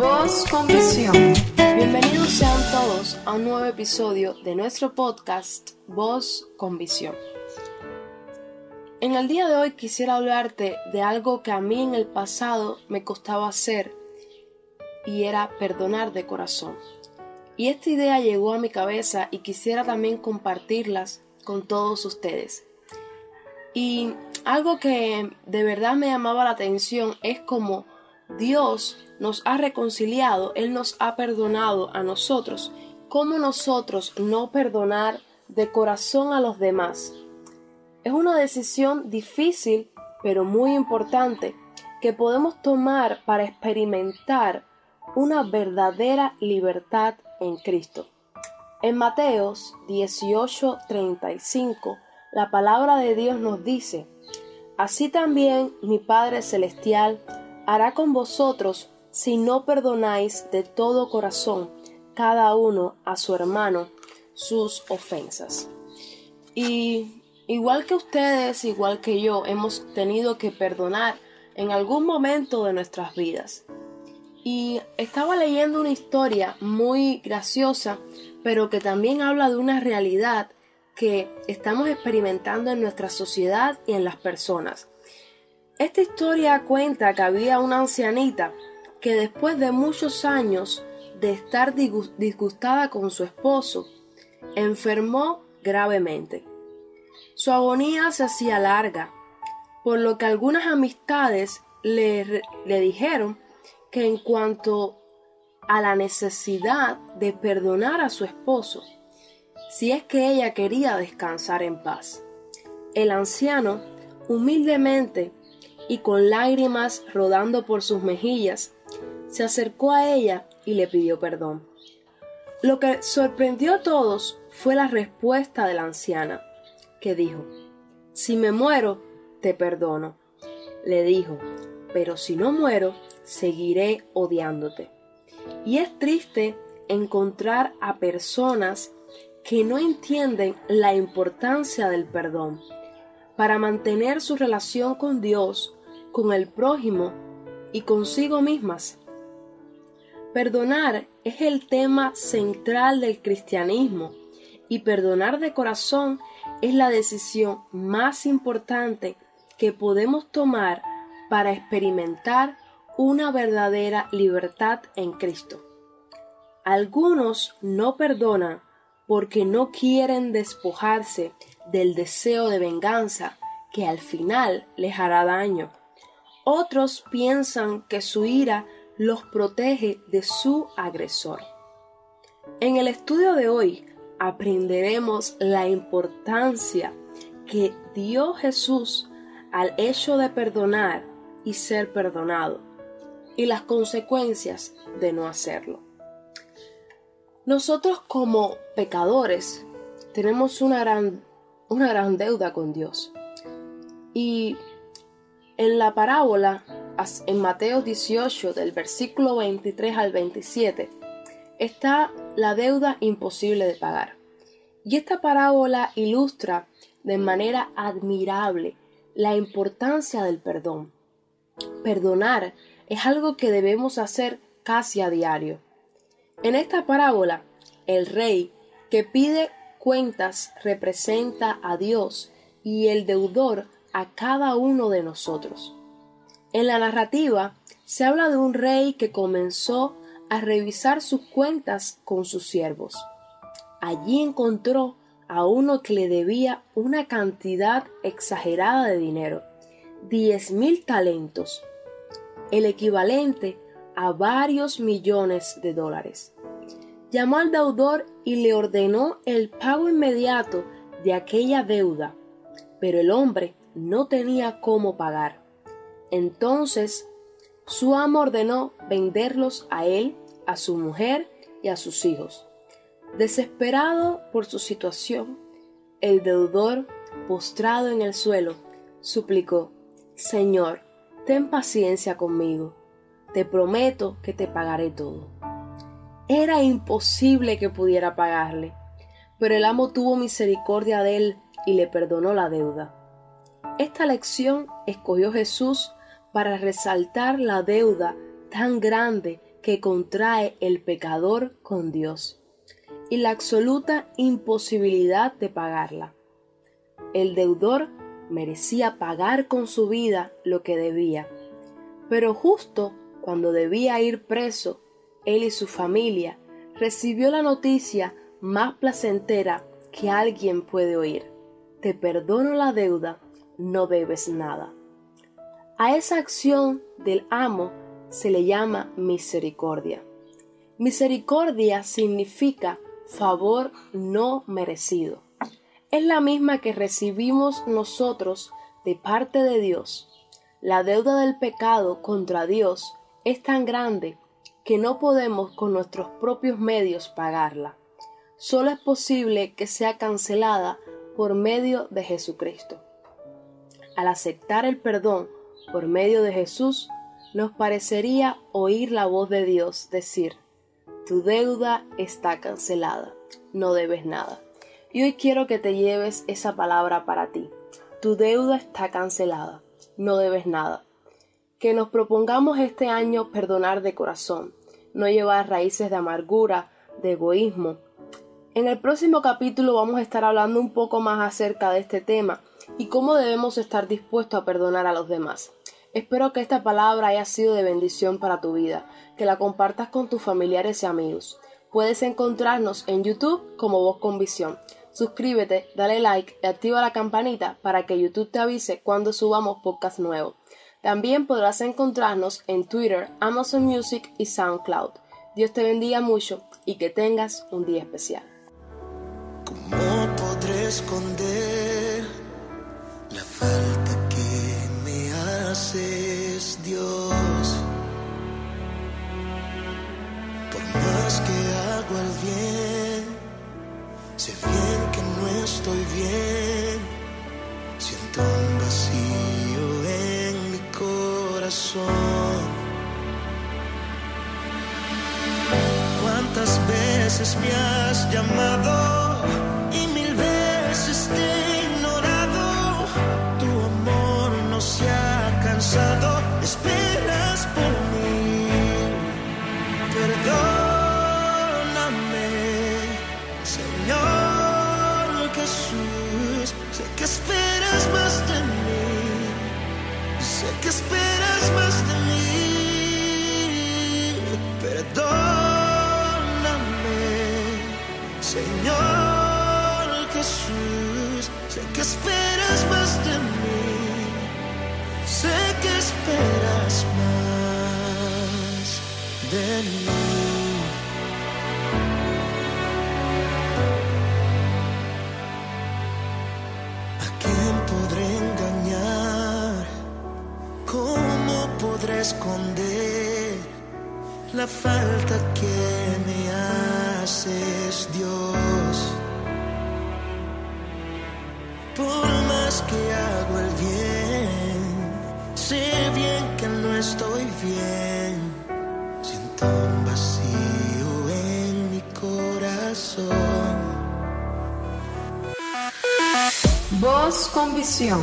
Voz con visión. Bienvenidos sean todos a un nuevo episodio de nuestro podcast Voz con visión. En el día de hoy quisiera hablarte de algo que a mí en el pasado me costaba hacer y era perdonar de corazón. Y esta idea llegó a mi cabeza y quisiera también compartirlas con todos ustedes. Y algo que de verdad me llamaba la atención es como Dios nos ha reconciliado, Él nos ha perdonado a nosotros. ¿Cómo nosotros no perdonar de corazón a los demás? Es una decisión difícil, pero muy importante, que podemos tomar para experimentar una verdadera libertad en Cristo. En Mateos 18:35, la palabra de Dios nos dice, Así también mi Padre Celestial hará con vosotros si no perdonáis de todo corazón cada uno a su hermano sus ofensas. Y igual que ustedes, igual que yo, hemos tenido que perdonar en algún momento de nuestras vidas. Y estaba leyendo una historia muy graciosa, pero que también habla de una realidad que estamos experimentando en nuestra sociedad y en las personas. Esta historia cuenta que había una ancianita que después de muchos años de estar disgustada con su esposo, enfermó gravemente. Su agonía se hacía larga, por lo que algunas amistades le, le dijeron que en cuanto a la necesidad de perdonar a su esposo, si es que ella quería descansar en paz. El anciano, humildemente y con lágrimas rodando por sus mejillas, se acercó a ella y le pidió perdón. Lo que sorprendió a todos fue la respuesta de la anciana, que dijo, Si me muero, te perdono. Le dijo, pero si no muero, seguiré odiándote. Y es triste encontrar a personas que no entienden la importancia del perdón para mantener su relación con Dios, con el prójimo y consigo mismas. Perdonar es el tema central del cristianismo y perdonar de corazón es la decisión más importante que podemos tomar para experimentar una verdadera libertad en Cristo. Algunos no perdonan porque no quieren despojarse del deseo de venganza que al final les hará daño. Otros piensan que su ira los protege de su agresor. En el estudio de hoy aprenderemos la importancia que dio Jesús al hecho de perdonar y ser perdonado y las consecuencias de no hacerlo. Nosotros como pecadores tenemos una gran, una gran deuda con Dios. Y en la parábola, en Mateo 18, del versículo 23 al 27, está la deuda imposible de pagar. Y esta parábola ilustra de manera admirable la importancia del perdón. Perdonar es algo que debemos hacer casi a diario. En esta parábola, el rey que pide cuentas representa a Dios y el deudor a cada uno de nosotros. En la narrativa se habla de un rey que comenzó a revisar sus cuentas con sus siervos. Allí encontró a uno que le debía una cantidad exagerada de dinero, diez mil talentos, el equivalente a varios millones de dólares. Llamó al deudor y le ordenó el pago inmediato de aquella deuda, pero el hombre no tenía cómo pagar. Entonces su amo ordenó venderlos a él, a su mujer y a sus hijos. Desesperado por su situación, el deudor, postrado en el suelo, suplicó, Señor, ten paciencia conmigo te prometo que te pagaré todo. Era imposible que pudiera pagarle, pero el amo tuvo misericordia de él y le perdonó la deuda. Esta lección escogió Jesús para resaltar la deuda tan grande que contrae el pecador con Dios y la absoluta imposibilidad de pagarla. El deudor merecía pagar con su vida lo que debía, pero justo cuando debía ir preso, él y su familia recibió la noticia más placentera que alguien puede oír. Te perdono la deuda, no debes nada. A esa acción del amo se le llama misericordia. Misericordia significa favor no merecido. Es la misma que recibimos nosotros de parte de Dios. La deuda del pecado contra Dios es tan grande que no podemos con nuestros propios medios pagarla. Solo es posible que sea cancelada por medio de Jesucristo. Al aceptar el perdón por medio de Jesús, nos parecería oír la voz de Dios decir, tu deuda está cancelada, no debes nada. Y hoy quiero que te lleves esa palabra para ti. Tu deuda está cancelada, no debes nada. Que nos propongamos este año perdonar de corazón, no llevar raíces de amargura, de egoísmo. En el próximo capítulo vamos a estar hablando un poco más acerca de este tema y cómo debemos estar dispuestos a perdonar a los demás. Espero que esta palabra haya sido de bendición para tu vida, que la compartas con tus familiares y amigos. Puedes encontrarnos en YouTube como Voz con Visión. Suscríbete, dale like y activa la campanita para que YouTube te avise cuando subamos podcast nuevo. También podrás encontrarnos en Twitter, Amazon Music y SoundCloud. Dios te bendiga mucho y que tengas un día especial. ¿Cómo podré esconder la falta es Dios. Por más que hago el bien, sé bien que no estoy bien. Siento un vacío en mi corazón. ¿Cuántas veces me has llamado Sé que esperas más de mí. Perdóname, Señor Jesús. Sé que esperas más de mí. Sé que esperas más de mí. La falta que me haces, Dios? Por más que hago el bien Sé bien que no estoy bien. Siento un vacío en mi corazón. Voz con visión.